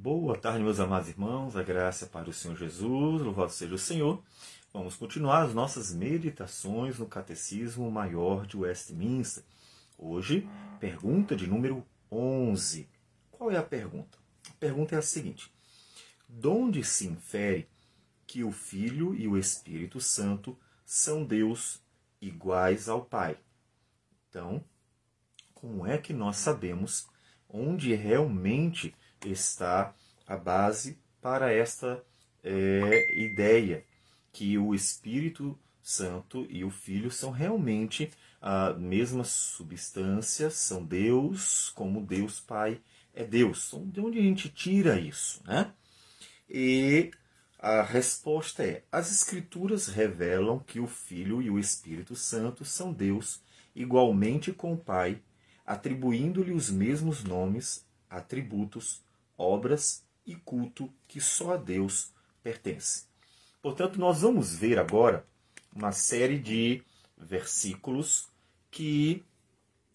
Boa tarde, meus amados irmãos, a graça para o Senhor Jesus, louvado seja o Senhor. Vamos continuar as nossas meditações no Catecismo Maior de Westminster. Hoje, pergunta de número 11. Qual é a pergunta? A pergunta é a seguinte: Donde se infere que o Filho e o Espírito Santo são Deus iguais ao Pai? Então, como é que nós sabemos onde realmente está a base para esta é, ideia que o Espírito Santo e o Filho são realmente a mesma substância, são Deus, como Deus Pai é Deus. Então, de onde a gente tira isso? Né? E a resposta é: as Escrituras revelam que o Filho e o Espírito Santo são Deus igualmente com o Pai, atribuindo-lhe os mesmos nomes, atributos, obras e culto que só a Deus pertence. Portanto, nós vamos ver agora uma série de versículos que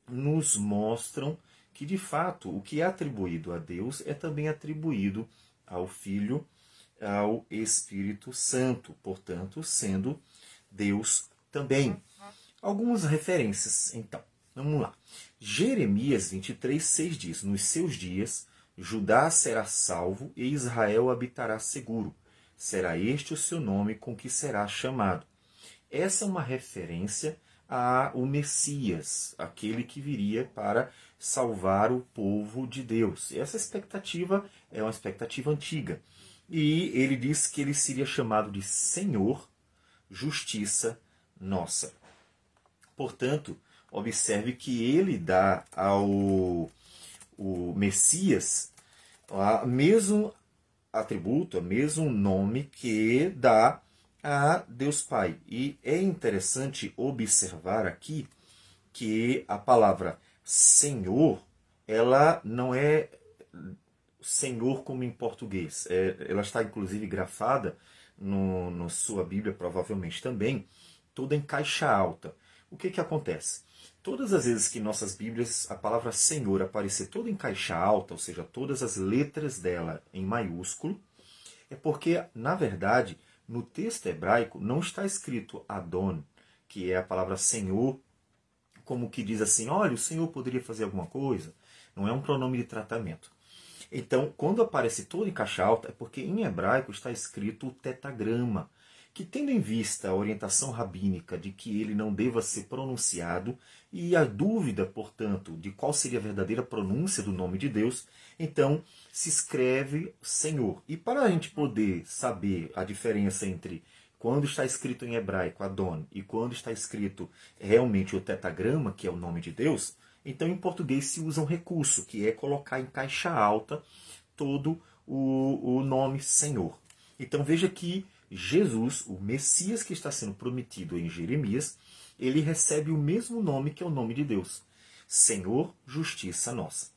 nos mostram que, de fato, o que é atribuído a Deus é também atribuído ao Filho, ao Espírito Santo, portanto, sendo Deus também. Algumas referências, então. Vamos lá. Jeremias 23, 6 diz: Nos seus dias Judá será salvo e Israel habitará seguro. Será este o seu nome com que será chamado. Essa é uma referência ao Messias, aquele que viria para salvar o povo de Deus. Essa expectativa é uma expectativa antiga. E ele diz que ele seria chamado de Senhor, justiça nossa. Portanto, observe que ele dá ao o Messias, o mesmo atributo, o mesmo nome que dá a Deus Pai. E é interessante observar aqui que a palavra Senhor, ela não é Senhor como em português. É, ela está inclusive grafada no, no sua Bíblia, provavelmente também, toda em caixa alta. O que, que acontece? Todas as vezes que em nossas Bíblias a palavra Senhor aparecer toda em caixa alta, ou seja, todas as letras dela em maiúsculo, é porque, na verdade, no texto hebraico não está escrito Adon, que é a palavra Senhor, como que diz assim: olha, o Senhor poderia fazer alguma coisa. Não é um pronome de tratamento. Então, quando aparece todo em caixa alta, é porque em hebraico está escrito o tetagrama, que tendo em vista a orientação rabínica de que ele não deva ser pronunciado e a dúvida, portanto, de qual seria a verdadeira pronúncia do nome de Deus, então se escreve Senhor. E para a gente poder saber a diferença entre quando está escrito em hebraico Adon e quando está escrito realmente o tetagrama, que é o nome de Deus, então em português se usa um recurso, que é colocar em caixa alta todo o, o nome Senhor. Então veja que Jesus, o Messias que está sendo prometido em Jeremias, ele recebe o mesmo nome que é o nome de Deus: Senhor, Justiça Nossa.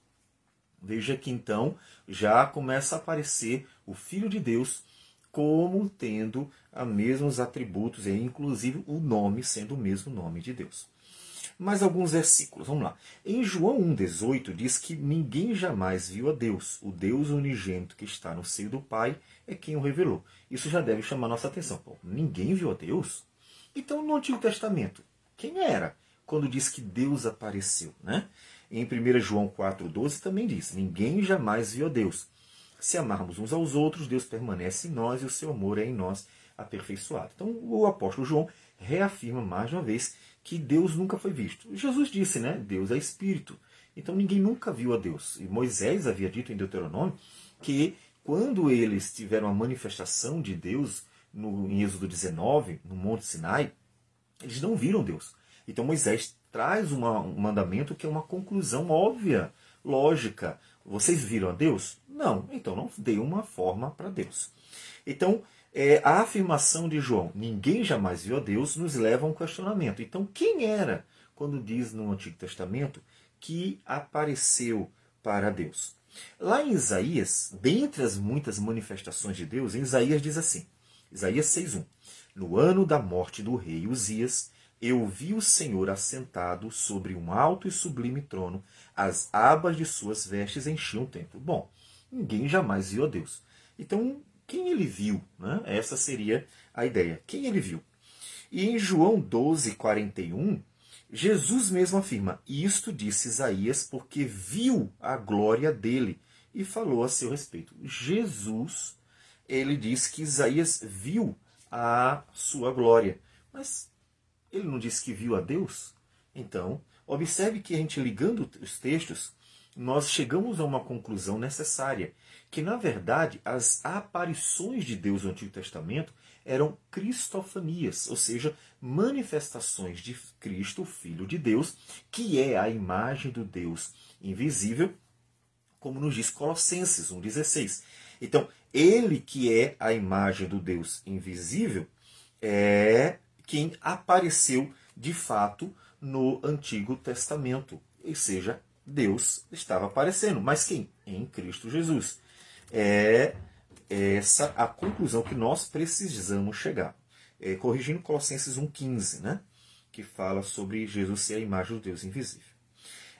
Veja que então já começa a aparecer o Filho de Deus como tendo os mesmos atributos, e inclusive o nome sendo o mesmo nome de Deus. Mais alguns versículos, vamos lá. Em João 1,18 diz que ninguém jamais viu a Deus. O Deus unigênito que está no seio do Pai é quem o revelou. Isso já deve chamar nossa atenção. Ninguém viu a Deus? Então, no Antigo Testamento, quem era quando diz que Deus apareceu? Né? Em 1 João 4,12 também diz: Ninguém jamais viu a Deus. Se amarmos uns aos outros, Deus permanece em nós e o seu amor é em nós aperfeiçoado. Então, o apóstolo João reafirma mais uma vez que Deus nunca foi visto. Jesus disse, né? Deus é espírito. Então ninguém nunca viu a Deus. E Moisés havia dito em Deuteronômio que quando eles tiveram a manifestação de Deus no, em Êxodo 19, no Monte Sinai, eles não viram Deus. Então Moisés traz uma, um mandamento que é uma conclusão óbvia, lógica. Vocês viram a Deus? Não. Então não dê uma forma para Deus. Então é, a afirmação de João, ninguém jamais viu a Deus, nos leva a um questionamento. Então, quem era, quando diz no Antigo Testamento, que apareceu para Deus? Lá em Isaías, dentre as muitas manifestações de Deus, em Isaías diz assim, Isaías 6.1, No ano da morte do rei Uzias, eu vi o Senhor assentado sobre um alto e sublime trono, as abas de suas vestes enchiam o templo. Bom, ninguém jamais viu a Deus. Então, quem ele viu? Né? Essa seria a ideia. Quem ele viu? E em João 12, 41, Jesus mesmo afirma: Isto disse Isaías porque viu a glória dele e falou a seu respeito. Jesus, ele diz que Isaías viu a sua glória. Mas ele não disse que viu a Deus? Então, observe que a gente ligando os textos, nós chegamos a uma conclusão necessária, que na verdade as aparições de Deus no Antigo Testamento eram cristofanias, ou seja, manifestações de Cristo, Filho de Deus, que é a imagem do Deus invisível, como nos diz Colossenses 1,16. Então, ele que é a imagem do Deus invisível é quem apareceu de fato no Antigo Testamento. Ou seja, Deus estava aparecendo. Mas quem? Em Cristo Jesus. É essa a conclusão que nós precisamos chegar. É, corrigindo Colossenses 1,15, né? que fala sobre Jesus ser a imagem do Deus invisível.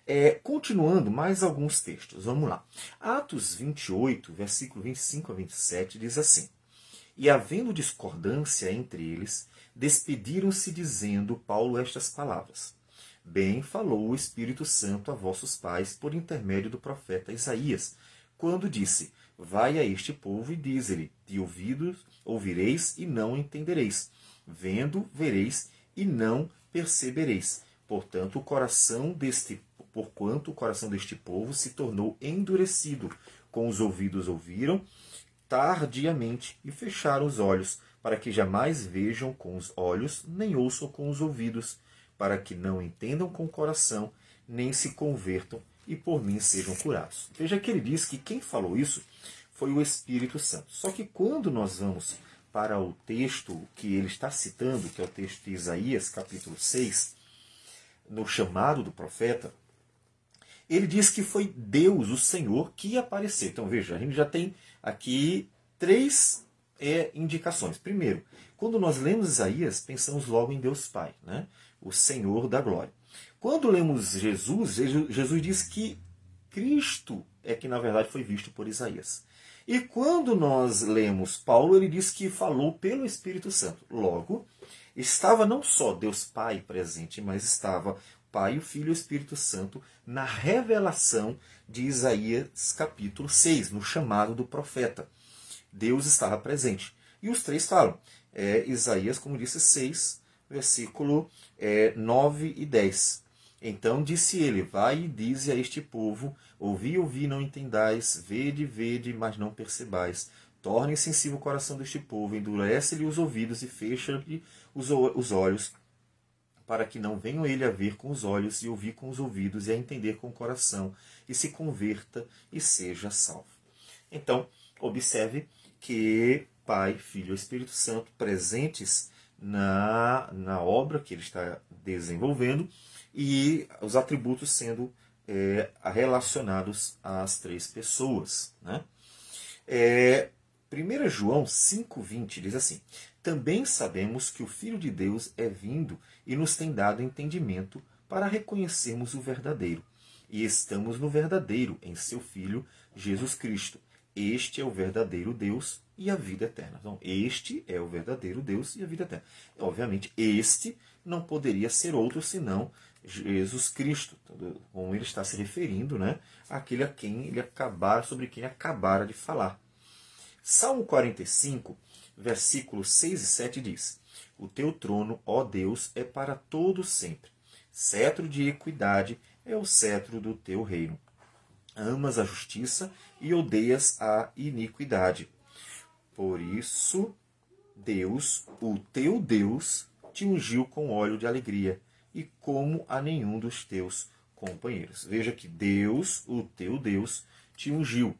É, continuando, mais alguns textos. Vamos lá. Atos 28, versículo 25 a 27, diz assim: E havendo discordância entre eles, despediram-se dizendo Paulo estas palavras: Bem falou o Espírito Santo a vossos pais por intermédio do profeta Isaías, quando disse: Vai a este povo e diz-lhe: De ouvidos ouvireis e não entendereis, vendo vereis e não percebereis. Portanto, o coração deste porquanto o coração deste povo se tornou endurecido, com os ouvidos ouviram tardiamente e fecharam os olhos, para que jamais vejam com os olhos, nem ouçam com os ouvidos, para que não entendam com o coração, nem se convertam e por mim sejam curados. Veja que ele diz que quem falou isso foi o Espírito Santo. Só que quando nós vamos para o texto que ele está citando, que é o texto de Isaías, capítulo 6, no chamado do profeta, ele diz que foi Deus, o Senhor, que apareceu. Então veja, a gente já tem aqui três é, indicações. Primeiro, quando nós lemos Isaías, pensamos logo em Deus Pai, né? O Senhor da glória. Quando lemos Jesus, Jesus diz que Cristo é que na verdade foi visto por Isaías. E quando nós lemos Paulo, ele diz que falou pelo Espírito Santo. Logo, estava não só Deus Pai presente, mas estava Pai, o Filho e o Espírito Santo na revelação de Isaías capítulo 6, no chamado do profeta. Deus estava presente. E os três falam. É, Isaías, como disse, 6, versículo é, 9 e 10. Então disse ele: Vai e dize a este povo: Ouvi, ouvi, não entendais, vede, vede, mas não percebais. Torne sensível o coração deste povo, endurece-lhe os ouvidos e fecha-lhe os, os olhos, para que não venham ele a ver com os olhos e ouvir com os ouvidos e a entender com o coração, e se converta e seja salvo. Então, observe que Pai, Filho e Espírito Santo presentes na, na obra que ele está desenvolvendo e os atributos sendo é, relacionados às três pessoas. Né? É, 1 João 5,20 diz assim: Também sabemos que o Filho de Deus é vindo e nos tem dado entendimento para reconhecermos o verdadeiro. E estamos no verdadeiro, em seu Filho, Jesus Cristo. Este é o verdadeiro Deus e a vida eterna. Então, este é o verdadeiro Deus e a vida eterna. Obviamente, este não poderia ser outro senão Jesus Cristo, como ele está se referindo, né, àquele a quem ele acabar, sobre quem acabara de falar. Salmo 45, versículos 6 e 7 diz: O teu trono, ó Deus, é para todo sempre. Cetro de equidade é o cetro do teu reino. Amas a justiça e odeias a iniquidade. Por isso, Deus, o teu Deus, te ungiu com óleo de alegria e como a nenhum dos teus companheiros. Veja que Deus, o teu Deus, te ungiu.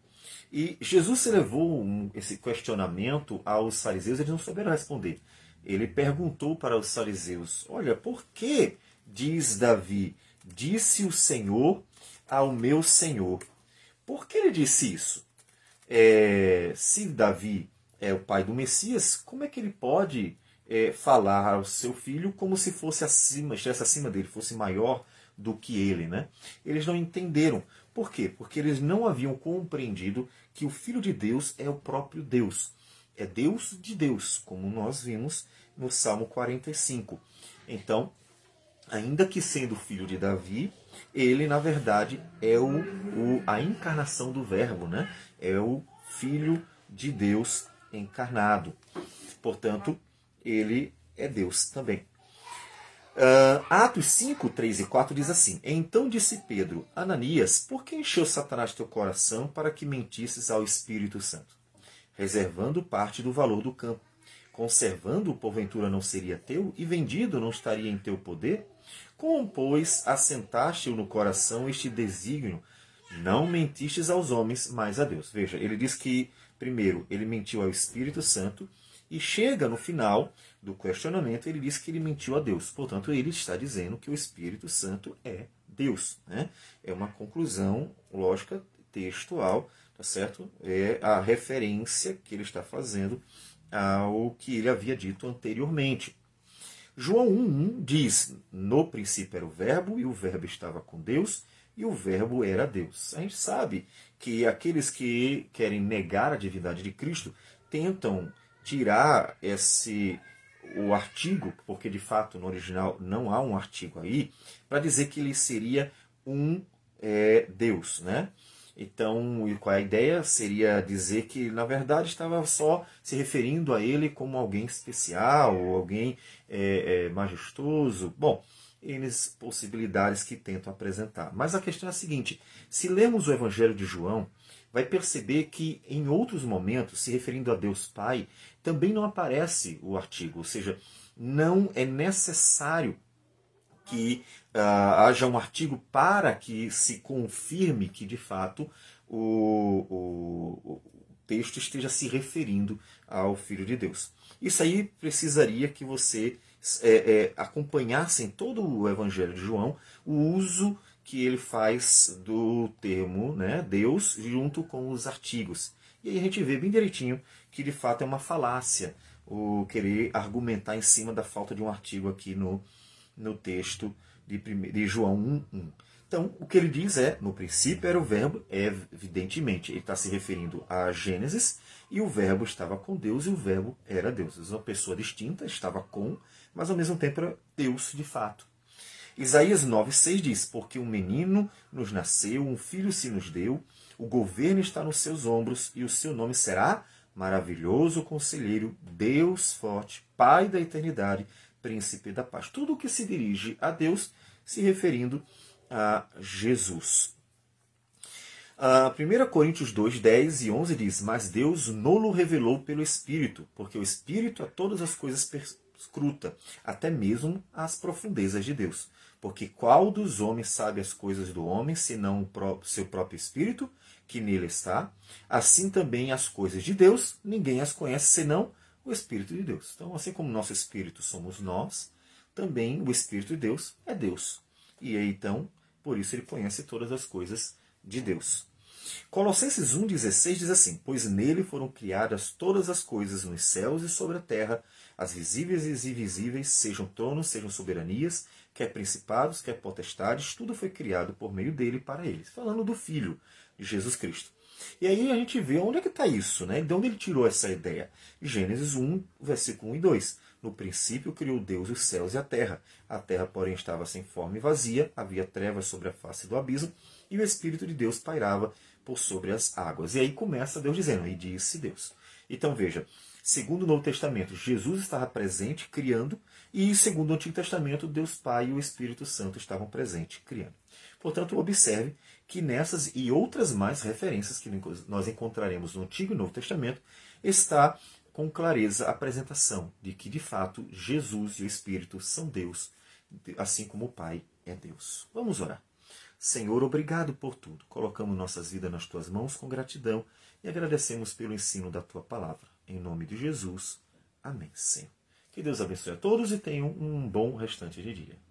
E Jesus levou um, esse questionamento aos fariseus, eles não souberam responder. Ele perguntou para os fariseus: Olha, por que diz Davi, disse o Senhor ao meu Senhor? Por que ele disse isso? É, se Davi é o pai do Messias, como é que ele pode é, falar ao seu filho como se fosse acima, estivesse acima dele, fosse maior do que ele, né? Eles não entenderam Por quê? Porque eles não haviam compreendido que o Filho de Deus é o próprio Deus. É Deus de Deus, como nós vimos no Salmo 45. Então, ainda que sendo filho de Davi, ele na verdade é o, o, a encarnação do Verbo, né? É o Filho de Deus encarnado. Portanto, ele é Deus também. Uh, Atos 5, 3 e 4 diz assim: Então disse Pedro, Ananias, por que encheu Satanás teu coração para que mentisses ao Espírito Santo, reservando parte do valor do campo? Conservando, porventura não seria teu, e vendido não estaria em teu poder? Como, pois, assentaste-o no coração este desígnio? Não mentistes aos homens, mas a Deus. Veja, ele diz que, primeiro, ele mentiu ao Espírito Santo, e chega no final do questionamento, ele diz que ele mentiu a Deus. Portanto, ele está dizendo que o Espírito Santo é Deus. Né? É uma conclusão lógica textual, tá certo? É a referência que ele está fazendo ao que ele havia dito anteriormente. João 1,1 diz: No princípio era o Verbo, e o Verbo estava com Deus, e o Verbo era Deus. A gente sabe que aqueles que querem negar a divindade de Cristo tentam tirar esse o artigo, porque de fato no original não há um artigo aí, para dizer que ele seria um é, Deus, né? Então, qual é a ideia? Seria dizer que, na verdade, estava só se referindo a ele como alguém especial, ou alguém é, é, majestoso. Bom, eles possibilidades que tentam apresentar. Mas a questão é a seguinte: se lemos o Evangelho de João, vai perceber que em outros momentos, se referindo a Deus Pai, também não aparece o artigo, ou seja, não é necessário que uh, haja um artigo para que se confirme que, de fato, o, o, o texto esteja se referindo ao Filho de Deus. Isso aí precisaria que você é, é, acompanhasse em todo o Evangelho de João o uso que ele faz do termo né, Deus junto com os artigos. E aí a gente vê bem direitinho que de fato é uma falácia o querer argumentar em cima da falta de um artigo aqui no, no texto de, de João 1.1. Então, o que ele diz é, no princípio era o verbo, evidentemente, ele está se referindo a Gênesis, e o verbo estava com Deus, e o verbo era Deus. Uma pessoa distinta, estava com, mas ao mesmo tempo era Deus de fato. Isaías 9,6 diz, porque um menino nos nasceu, um filho se nos deu, o governo está nos seus ombros, e o seu nome será maravilhoso conselheiro, Deus forte, Pai da eternidade, príncipe da paz. Tudo que se dirige a Deus se referindo a Jesus. A 1 Coríntios 2, 10 e 11 diz: Mas Deus nolo revelou pelo Espírito, porque o Espírito a todas as coisas perscruta, até mesmo as profundezas de Deus. Porque qual dos homens sabe as coisas do homem, senão o seu próprio Espírito, que nele está? Assim também as coisas de Deus, ninguém as conhece, senão o Espírito de Deus. Então, assim como nosso Espírito somos nós, também o Espírito de Deus é Deus. E aí, então, por isso ele conhece todas as coisas de Deus. Colossenses 1,16 diz assim: Pois nele foram criadas todas as coisas nos céus e sobre a terra, as visíveis e invisíveis, sejam tronos, sejam soberanias, quer principados, quer potestades, tudo foi criado por meio dele para eles. Falando do Filho de Jesus Cristo. E aí a gente vê onde é que está isso, né? De onde ele tirou essa ideia? Gênesis 1, versículo 1 e 2. No princípio criou Deus os céus e a terra. A terra, porém, estava sem forma e vazia, havia trevas sobre a face do abismo, e o Espírito de Deus pairava por sobre as águas. E aí começa Deus dizendo, e disse Deus. Então veja, segundo o Novo Testamento, Jesus estava presente, criando, e segundo o Antigo Testamento, Deus Pai e o Espírito Santo estavam presentes, criando. Portanto, observe que nessas e outras mais referências que nós encontraremos no Antigo e Novo Testamento, está com clareza a apresentação de que, de fato, Jesus e o Espírito são Deus, assim como o Pai é Deus. Vamos orar. Senhor, obrigado por tudo. Colocamos nossas vidas nas tuas mãos com gratidão e agradecemos pelo ensino da tua palavra. Em nome de Jesus. Amém, Senhor. Que Deus abençoe a todos e tenham um bom restante de dia.